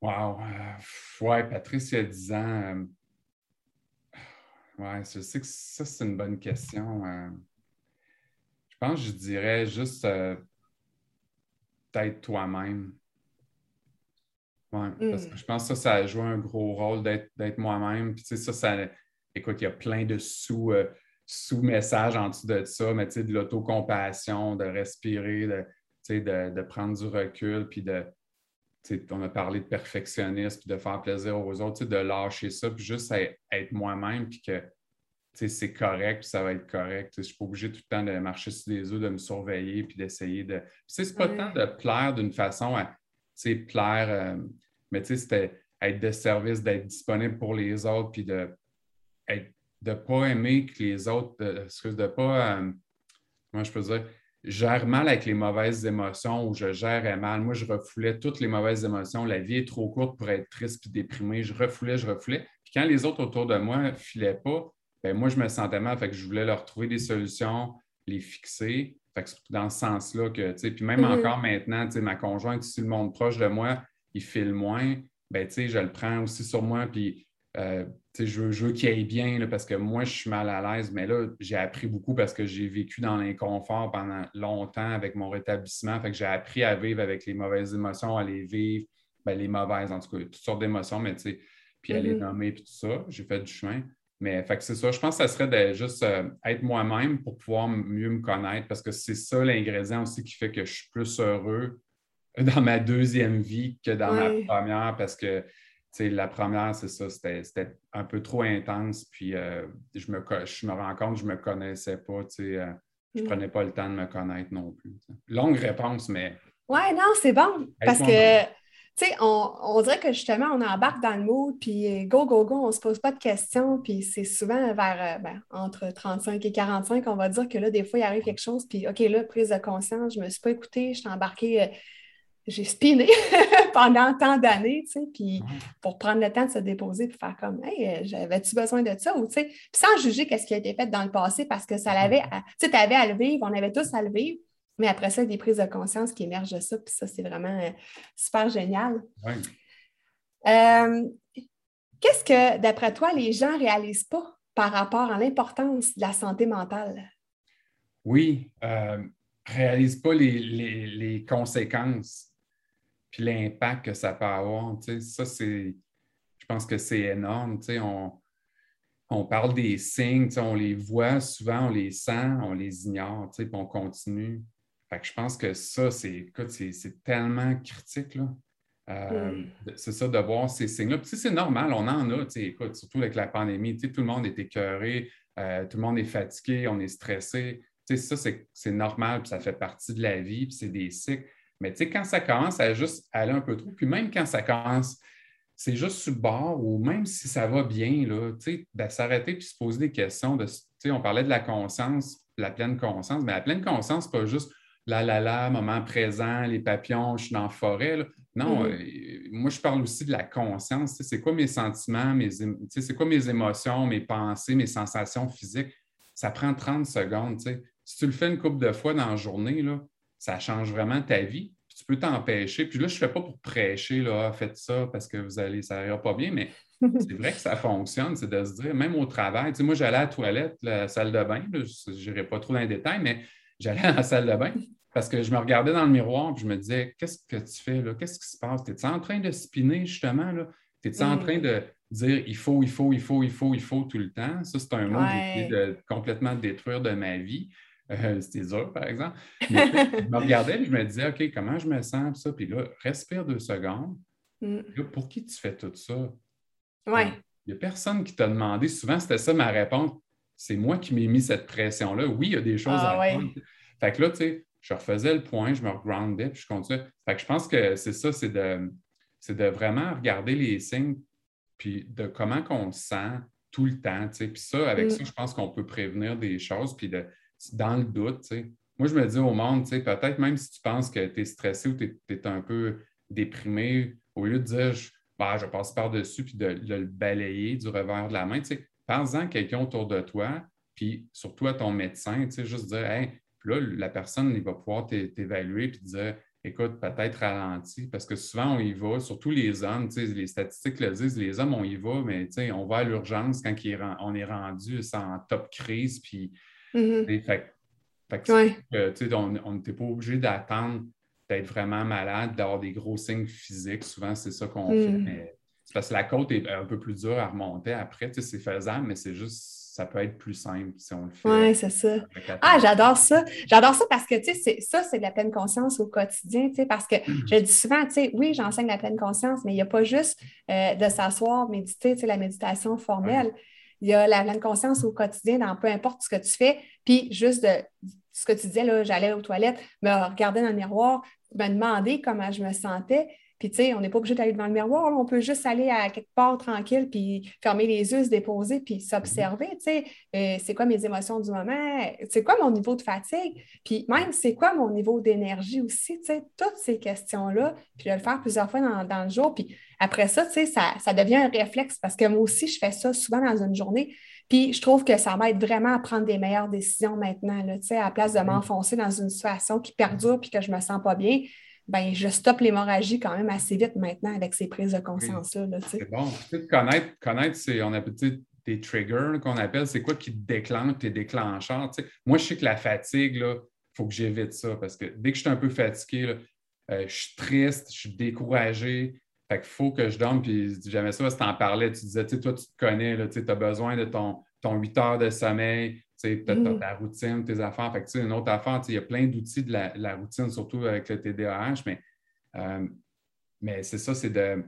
Wow. Euh, ouais, Patrice, il y a 10 ans. Euh, ouais, je sais que ça, c'est une bonne question. Euh. je pense que je dirais juste peut-être toi-même. Ouais, parce que hmm. je pense que ça, ça a joué un gros rôle d'être moi-même. Puis, tu sais, ça, ça, écoute, il y a plein de sous, sous-messages en dessous de ça, mais tu sais, de l'autocompassion, de respirer, de, de, de prendre du recul, puis de, on a parlé de perfectionnisme, puis de faire plaisir aux autres, de lâcher ça, puis juste être moi-même, puis que c'est correct, puis ça va être correct. Je ne suis pas obligé tout le temps de marcher sur les œufs, de me surveiller, puis d'essayer de. C'est pas tant de plaire d'une façon à plaire, euh, mais c'était être de service, d'être disponible pour les autres, puis de ne pas aimer que les autres, de, excuse, de pas, euh, moi je peux dire, gère mal avec les mauvaises émotions ou je gérais mal. Moi, je refoulais toutes les mauvaises émotions. La vie est trop courte pour être triste et déprimé. Je refoulais, je refoulais. Puis quand les autres autour de moi ne filaient pas, ben moi, je me sentais mal. Fait que je voulais leur trouver des solutions, les fixer. Fait que c'est dans ce sens-là que, tu sais, puis même mm-hmm. encore maintenant, tu sais, ma conjointe, si le monde proche de moi, il file moins, ben, tu sais, je le prends aussi sur moi, puis euh, je veux, je veux qu'il aille bien parce que moi, je suis mal à l'aise, mais là, j'ai appris beaucoup parce que j'ai vécu dans l'inconfort pendant longtemps avec mon rétablissement. Fait que j'ai appris à vivre avec les mauvaises émotions, à les vivre, ben, les mauvaises, en tout cas, toutes sortes d'émotions, mais tu sais, puis à les mm-hmm. nommer, puis tout ça. J'ai fait du chemin. Mais fait que c'est ça. Je pense que ça serait de juste euh, être moi-même pour pouvoir mieux me connaître parce que c'est ça l'ingrédient aussi qui fait que je suis plus heureux dans ma deuxième vie que dans ma première parce que la première, c'est ça, c'était un peu trop intense. Puis euh, je, me, je me rends compte que je ne me connaissais pas. Euh, je ne mm. prenais pas le temps de me connaître non plus. Longue réponse, mais. Ouais, non, c'est bon. Parce que, tu sais, on, dirait que justement, on embarque dans le mood, puis go, go, go, on ne se pose pas de questions, puis c'est souvent vers euh, ben, entre 35 et 45, on va dire que là, des fois, il arrive quelque chose, puis OK, là, prise de conscience, je ne me suis pas écoutée, je suis embarquée, euh, j'ai spiné <laughs> pendant tant d'années, tu sais, puis pour prendre le temps de se déposer, puis faire comme, hey, euh, j'avais-tu besoin de ça, ou tu sais, puis sans juger qu'est-ce qui a été fait dans le passé, parce que ça l'avait, tu sais, tu avais à le vivre, on avait tous à le vivre, mais après ça, il y a des prises de conscience qui émergent de ça, puis ça, c'est vraiment euh, super génial. Euh, qu'est-ce que, d'après toi, les gens ne réalisent pas par rapport à l'importance de la santé mentale? Oui, euh, réalisent pas les, conséquences puis l'impact que ça peut avoir. Ça, c'est, je pense que c'est énorme. On, on parle des signes, on les voit souvent, on les sent, on les ignore, puis on continue je pense que ça, c'est, c'est, tellement critique. Là. Euh, mm. C'est ça, de voir ces signes-là. c'est normal, on en a, écoute, surtout avec la pandémie, tout le monde est écœuré, euh, tout le monde est fatigué, on est stressé. Ça, c'est normal, puis ça fait partie de la vie, puis c'est des cycles. Mais quand ça commence à juste aller un peu trop, puis même quand ça commence, c'est juste sur le bord, ou même si ça va bien, là, ben, s'arrêter puis se poser des questions. De, on parlait de la conscience, la pleine conscience, mais la pleine conscience, c'est pas juste la la la, moment présent, les papillons, je suis dans la forêt. Non, mm-hmm. euh, moi, je parle aussi de la conscience. C'est quoi mes sentiments, mes, c'est quoi mes émotions, mes pensées, mes sensations physiques? Ça prend 30 secondes. Si tu le fais une couple de fois dans la journée, là, ça change vraiment ta vie. tu peux t'empêcher. Puis là, je ne fais pas pour prêcher, là, ah, faites ça parce que vous allez, ça n'ira pas bien, mais <laughs> c'est vrai que ça fonctionne, c'est de se dire, même au travail, moi, j'allais à la toilette, la salle de bain, je n'irai pas trop dans les détails, mais j'allais à la salle de bain, parce que je me regardais dans le miroir et je me disais, qu'est-ce que tu fais là? Qu'est-ce qui se passe? Es-tu en train de spinner justement? Là? Es-tu en mm. train de dire il faut, il faut, il faut, il faut, il faut tout le temps? Ça, c'est un mot que j'ai de complètement détruire de ma vie. Euh, C'était dur, par exemple. Mais, je me regardais et je me disais, OK, comment je me sens? Ça? Puis là, respire deux secondes. Mm. pour qui tu fais tout ça? Ouais. Il n'y a personne qui t'a demandé. Souvent, c'était ça ma réponse. C'est moi qui m'ai mis cette pression-là. Oui, il y a des choses ah, à. Fait que là, tu sais, je refaisais le point, je me regroundais, puis je continuais. Fait que je pense que c'est ça, c'est de, de vraiment regarder les signes, puis de comment on se sent tout le temps. Puis ça, avec mm. ça, je pense qu'on peut prévenir des choses, puis de, dans le doute. Moi, je me dis au monde, peut-être même si tu penses que tu es stressé ou tu es, un peu déprimé, au lieu de dire je, bah, je passe par-dessus puis de, le balayer du revers de la main, pense-en à quelqu'un autour de toi, puis surtout à ton médecin, juste dire puis là, la personne, il va pouvoir t'évaluer te dire écoute, peut-être ralenti, parce que souvent, on y va, surtout les hommes, les statistiques le disent, les hommes, on y va, mais on va à l'urgence quand on est rendu en top crise, puis mm-hmm. fait, on n'était pas obligé d'attendre d'être vraiment malade, d'avoir des gros signes physiques. Souvent, c'est ça qu'on fait, mm. mais c'est parce que la côte est un peu plus dure à remonter après, c'est faisable, mais c'est juste ça peut être plus simple si on le fait. Oui, c'est ça. Ah, j'adore ça. J'adore ça parce que, tu sais, ça, c'est de la pleine conscience au quotidien, tu sais, parce que je dis souvent, tu sais, oui, j'enseigne la pleine conscience, mais il n'y a pas juste euh, de s'asseoir, méditer, tu sais, la méditation formelle. Il y a la pleine conscience au quotidien dans peu importe ce que tu fais. Puis juste de ce que tu disais, là, j'allais aux toilettes, me regarder dans le miroir, me demander comment je me sentais. Puis, tu sais, on n'est pas obligé d'aller devant le miroir. On peut juste aller à quelque part tranquille, puis fermer les yeux, se déposer, puis s'observer. Tu sais, euh, c'est quoi mes émotions du moment? C'est quoi mon niveau de fatigue? Puis même, c'est quoi mon niveau d'énergie aussi? Tu sais, toutes ces questions-là. Puis, de le faire plusieurs fois dans, le jour. Puis après ça, tu sais, ça, ça devient un réflexe parce que moi aussi, je fais ça souvent dans une journée. Puis je trouve que ça m'aide vraiment à prendre des meilleures décisions maintenant, là, à la place de m'enfoncer dans une situation qui perdure puis que je ne me sens pas bien ben, je stoppe l'hémorragie quand même assez vite maintenant avec ces prises de conscience-là. c'est bon. connaître, connaître on appelle des triggers qu'on appelle, c'est quoi qui déclenche tes déclencheurs. Moi, je sais que la fatigue, il faut que j'évite ça parce que dès que je suis un peu fatigué, euh, je suis triste, je suis découragé. Fait qu'il faut que je dorme, puis jamais ça, si tu en parlais, tu disais, toi, tu te connais, tu as besoin de ton, ton 8 heures de sommeil, tu as, mm. ta routine, tes affaires. Fait que, une autre affaire, il y a plein d'outils de la, routine, surtout avec le TDAH, mais, euh, mais c'est ça, c'est de,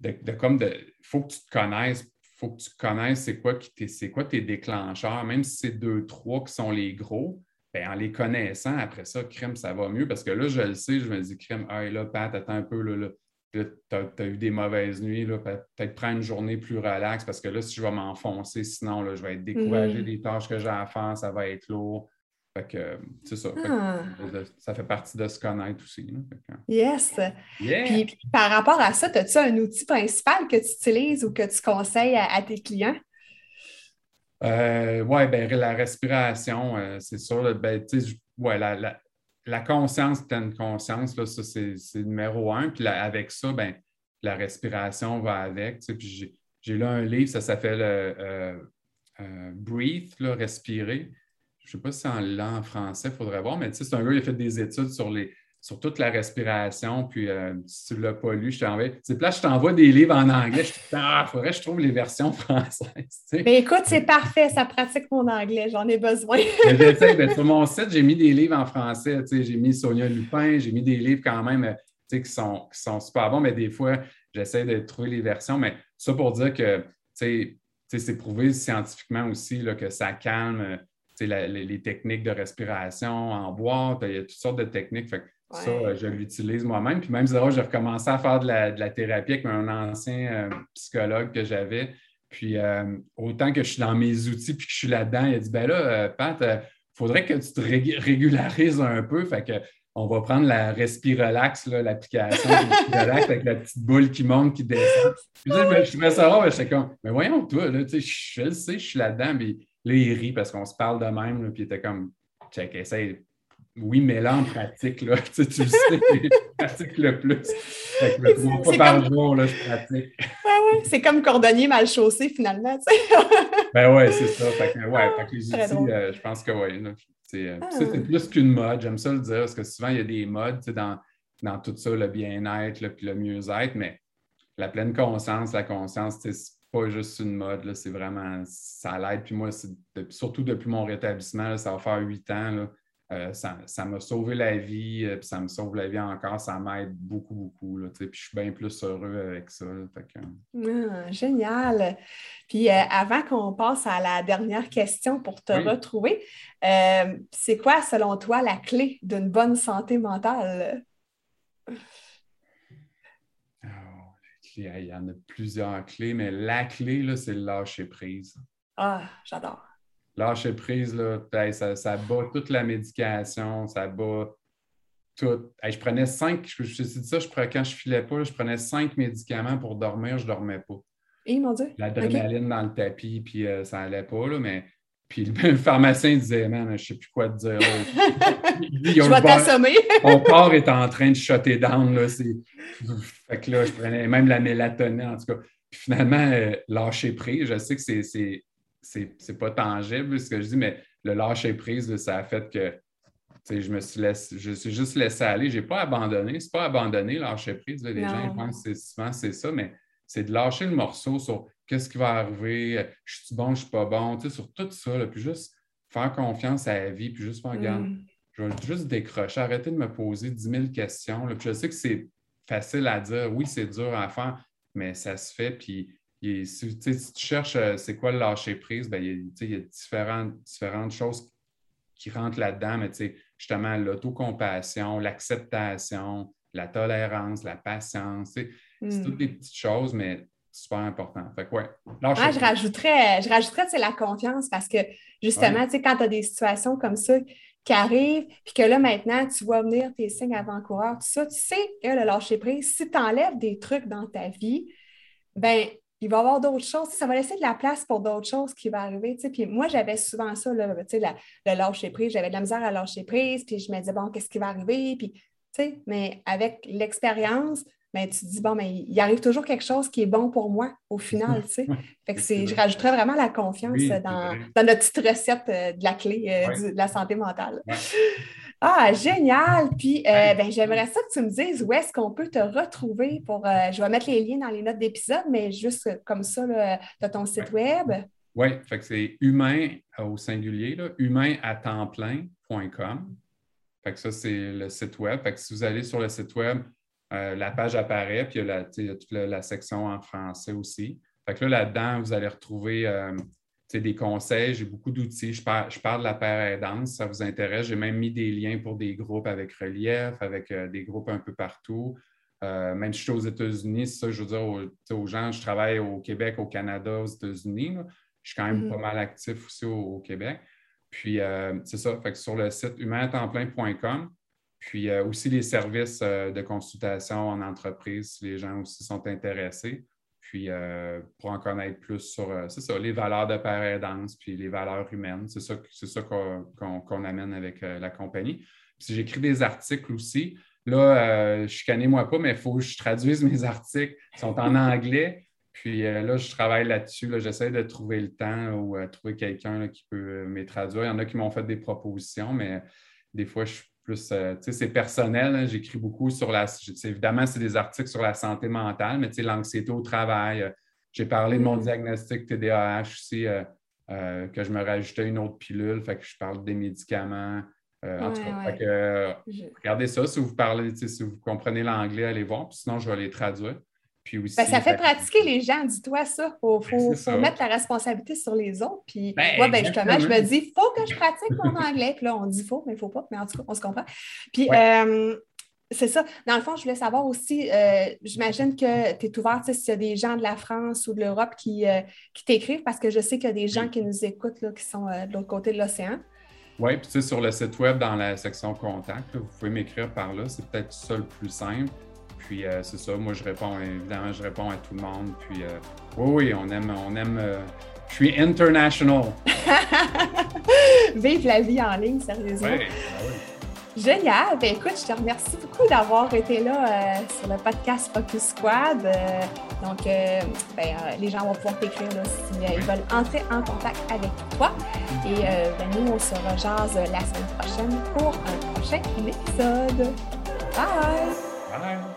de, comme de. Faut que tu te connaisses, il faut que tu connaisses c'est quoi, c'est quoi tes déclencheurs, même si c'est deux, trois qui sont les gros. Bien, en les connaissant, après ça, crème, ça va mieux parce que là, je le sais, je me dis, crème, ah, là, Pat, attends un peu, là, là tu as, eu des mauvaises nuits, peut-être prendre une journée plus relaxe parce que là, si je vais m'enfoncer, sinon, là, je vais être découragé des tâches que j'ai à faire, ça va être lourd. Fait que, c'est ça. Ah. ça fait partie de se connaître aussi. yes. Puis, par rapport à ça, as-tu un outil principal que tu utilises ou que tu conseilles à, tes clients? Euh, oui, ben, la respiration, euh, c'est sûr. Ben, ouais, la, la, conscience, pleine conscience, là, ça, c'est, numéro un. Puis avec ça, ben, la respiration va avec. Puis j'ai, lu un livre, ça s'appelle euh, Breathe, respirer je ne sais pas si c'est en, en français, il faudrait voir, mais tu sais, c'est un gars qui a fait des études sur, les, sur toute la respiration, puis euh, si tu ne l'as pas lu, je t'envoie. C'est là, je t'envoie des livres en anglais. Je te dis, ah, il faudrait que je trouve les versions <laughs> françaises. Mais écoute, c'est parfait, ça pratique mon anglais, j'en ai besoin. <laughs> ben, sur mon site, j'ai mis des livres en français. J'ai mis Sonia Lupin, j'ai mis des livres quand même euh, qui sont, qui sont super bons, mais des fois, j'essaie de trouver les versions. Mais ça pour dire que c'est prouvé scientifiquement aussi là, que ça calme les, techniques de respiration en boîte, il y a toutes sortes de techniques. Ça, euh, je l'utilise moi-même. Puis même, j'ai recommencé à faire de la, thérapie avec un ancien euh, psychologue que j'avais. Puis euh, autant que je suis dans mes outils puis que je suis là-dedans, il a dit ben là, Pat, il faudrait que tu te régularises un peu. Fait que on va prendre la Respirelax, l'application Respirelax avec la petite boule qui monte, qui descend. Puis je, je ça rare, mais j'étais comme, mais voyons, toi, là, je, je le sais, je suis là-dedans, mais Là, il rit parce qu'on se parle de même, puis il était comme, check, essaye. Oui, mais là, en pratique, là, <laughs> tu, sais, tu le sais, je pratique le plus. Fait que trois fois par jour, là, je pratique. Ouais, ouais, c'est comme cordonnier mal chaussé, finalement, tu sais. <laughs> ben ouais, c'est ça. Fait que, ouais, fait que les outils, euh, je pense que oui. Euh, ah. C'est plus qu'une mode, j'aime ça le dire, parce que souvent, il y a des modes dans, dans tout ça, le bien-être, puis le mieux-être, mais la pleine conscience, la conscience, c'est pas juste une mode, c'est vraiment, ça l'aide. Puis moi, surtout depuis mon rétablissement, ça va faire huit ans, euh, ça m'a sauvé la vie, euh, puis ça me sauve la vie encore, ça m'aide beaucoup, beaucoup. Là, puis je suis bien plus heureux avec ça. Ah, génial. Puis euh, avant qu'on passe à la dernière question pour te retrouver, c'est quoi, selon toi, la clé d'une bonne santé mentale? il y en a plusieurs clés, mais la clé, c'est le lâcher prise. Ah, j'adore. Lâcher prise, là, ça, ça, bat toute la médication, ça bat tout. je prenais cinq, je, je, dit ça, je, quand je filais pas, je prenais cinq médicaments pour dormir, je ne dormais pas. Et mon Dieu. L'adrénaline dans le tapis, puis euh, ça n'allait pas, là, mais puis le <laughs> pharmacien disait, man, je ne sais plus quoi te dire. <laughs> je vais t'assommer. <laughs> mon corps est en train de shutter down. Là, fait que là, je prenais même la mélatonine, en tout cas. Puis finalement, euh, lâcher prise, je sais que c'est, c'est, pas tangible ce que je dis, mais le lâcher prise, ça a fait que je me suis laissé, je suis juste laissé aller. Je n'ai pas abandonné. C'est pas abandonner, lâcher prise. les gens pensent que souvent c'est ça, mais c'est de lâcher le morceau sur qu'est-ce qui va arriver, je suis bon, je suis pas bon, sur tout ça, puis juste faire confiance à la vie, puis juste faire, regarde, mm. je vais juste décrocher, arrêter de me poser 10 000 questions. puis je sais que c'est facile à dire, oui, c'est dur à faire, mais ça se fait, puis si, tu cherches euh, c'est quoi le lâcher prise, ben, il, y a, différentes, différentes choses qui rentrent là-dedans, mais justement, l'autocompassion, l'acceptation, la tolérance, la patience, c'est toutes des petites choses, mais super important. Fait que, ouais. Ah, je rajouterais, je rajouterais la confiance parce que justement, quand tu as des situations comme ça qui arrivent, puis que là, maintenant, tu vois venir tes signes avant-coureurs, tout ça, tu sais que le lâcher prise, si tu enlèves des trucs dans ta vie, ben il va y avoir d'autres choses. Ça va laisser de la place pour d'autres choses qui vont arriver. Puis moi, j'avais souvent ça, là, la, le lâcher prise. J'avais de la misère à lâcher prise. Puis je me disais, bon, qu'est-ce qui va arriver? Puis, mais avec l'expérience, mais tu te dis, bon, mais il arrive toujours quelque chose qui est bon pour moi au final, tu sais. <laughs> Fait que c'est, je rajouterais vraiment la confiance dans, notre petite recette euh, de la clé euh, de la santé mentale. <laughs> Ah, génial! Puis, euh, ben, j'aimerais ça que tu me dises où est-ce qu'on peut te retrouver pour. je vais mettre les liens dans les notes d'épisode, mais juste comme ça, tu ton site web. Oui, fait que c'est humain au singulier, là, humain à temps plein.com. Fait que ça, c'est le site web. Fait que si vous allez sur le site web, euh, la page apparaît, puis il y a, toute la, section en français aussi. Fait que là, là-dedans, vous allez retrouver euh, des conseils, j'ai beaucoup d'outils. Je, je, parle de la paire aidante, si ça vous intéresse. J'ai même mis des liens pour des groupes avec relief, avec euh, des groupes un peu partout. même si je suis aux États-Unis, ça, je veux dire aux, gens, je travaille au Québec, au Canada, aux États-Unis. Je suis quand même mm-hmm. pas mal actif aussi au, Québec. Puis, c'est ça, fait que sur le site humaintemplein.com, puis aussi les services de consultation en entreprise, si les gens aussi sont intéressés. Puis euh, pour en connaître plus sur, euh, les valeurs de paraidance, puis les valeurs humaines. C'est ça, ça qu'on, amène avec euh, la compagnie. Puis j'écris des articles aussi. Là, je connais moi pas, mais il faut que je traduise mes articles. Ils sont en anglais. Puis là, je travaille là-dessus. J'essaie de trouver le temps ou trouver quelqu'un qui peut me traduire. Il y en a qui m'ont fait des propositions, mais des fois, je suis plus, euh, tu sais, c'est personnel. Hein. J'écris beaucoup sur la. Évidemment, c'est des articles sur la santé mentale, mais tu sais, l'anxiété au travail. Euh, j'ai parlé de mon mm. diagnostic TDAH aussi, euh, que je me rajoutais une autre pilule, fait que je parle des médicaments. en tout cas, regardez ça. Si vous parlez, si vous comprenez l'anglais, allez voir. Puis sinon, je vais les traduire. Ben, ça fait pratiquer les gens, dis-toi ça. Il faut, mettre la responsabilité sur les autres. Puis ben, moi, ben, justement, je me dis, il faut que je pratique mon anglais. Puis là, on dit faut, mais il ne faut pas. Mais en tout cas, on se comprend. Puis euh, c'est ça. Dans le fond, je voulais savoir aussi, euh, j'imagine que tu es ouvert s'il y a des gens de la France ou de l'Europe qui, euh, qui t'écrivent parce que je sais qu'il y a des gens qui nous écoutent là, qui sont de l'autre côté de l'océan. Oui, puis tu sais, sur le site web, dans la section contact, vous pouvez m'écrire par là. C'est peut-être ça le plus simple. Puis euh, c'est ça, moi je réponds, évidemment, je réponds à tout le monde. Puis euh, oui, oui, on aime, on aime. Euh, je suis international. <laughs> Vive la vie en ligne, sérieusement. Oui, ben Génial. Ben, écoute, je te remercie beaucoup d'avoir été là sur le podcast Focus Squad. donc, ben, les gens vont pouvoir t'écrire s'ils veulent entrer en contact avec toi. Et ben, nous, on se rejase la semaine prochaine pour un prochain épisode. Bye! Bye!